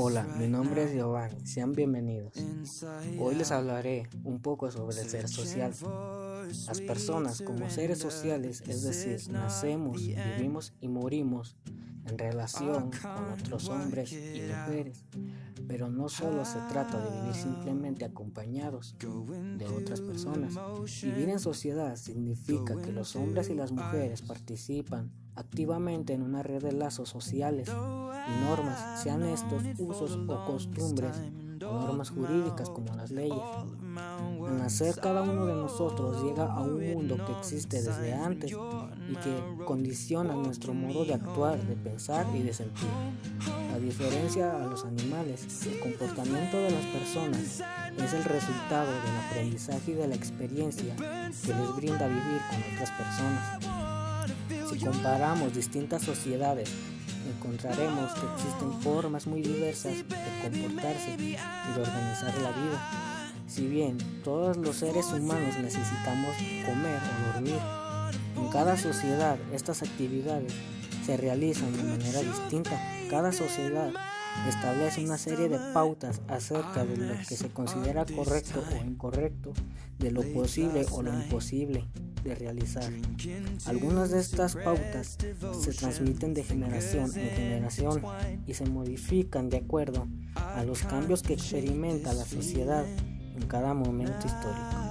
Hola, mi nombre es Giovanni, sean bienvenidos. Hoy les hablaré un poco sobre el ser social. Las personas como seres sociales, es decir, nacemos, vivimos y morimos en relación con otros hombres y mujeres, pero no solo se trata de vivir simplemente acompañados de otras personas. Vivir en sociedad significa que los hombres y las mujeres participan activamente en una red de lazos sociales y normas, sean estos usos o costumbres o normas jurídicas como las leyes. Al nacer cada uno de nosotros llega a un mundo que existe desde antes y que condiciona nuestro modo de actuar, de pensar y de sentir. La diferencia a los animales, el comportamiento de las personas es el resultado del aprendizaje y de la experiencia que les brinda vivir con otras personas. Si comparamos distintas sociedades, encontraremos que existen formas muy diversas de comportarse y de organizar la vida. Si bien todos los seres humanos necesitamos comer o dormir, en cada sociedad estas actividades se realizan de manera distinta. Cada sociedad establece una serie de pautas acerca de lo que se considera correcto o incorrecto, de lo posible o lo imposible de realizar. Algunas de estas pautas se transmiten de generación en generación y se modifican de acuerdo a los cambios que experimenta la sociedad en cada momento histórico.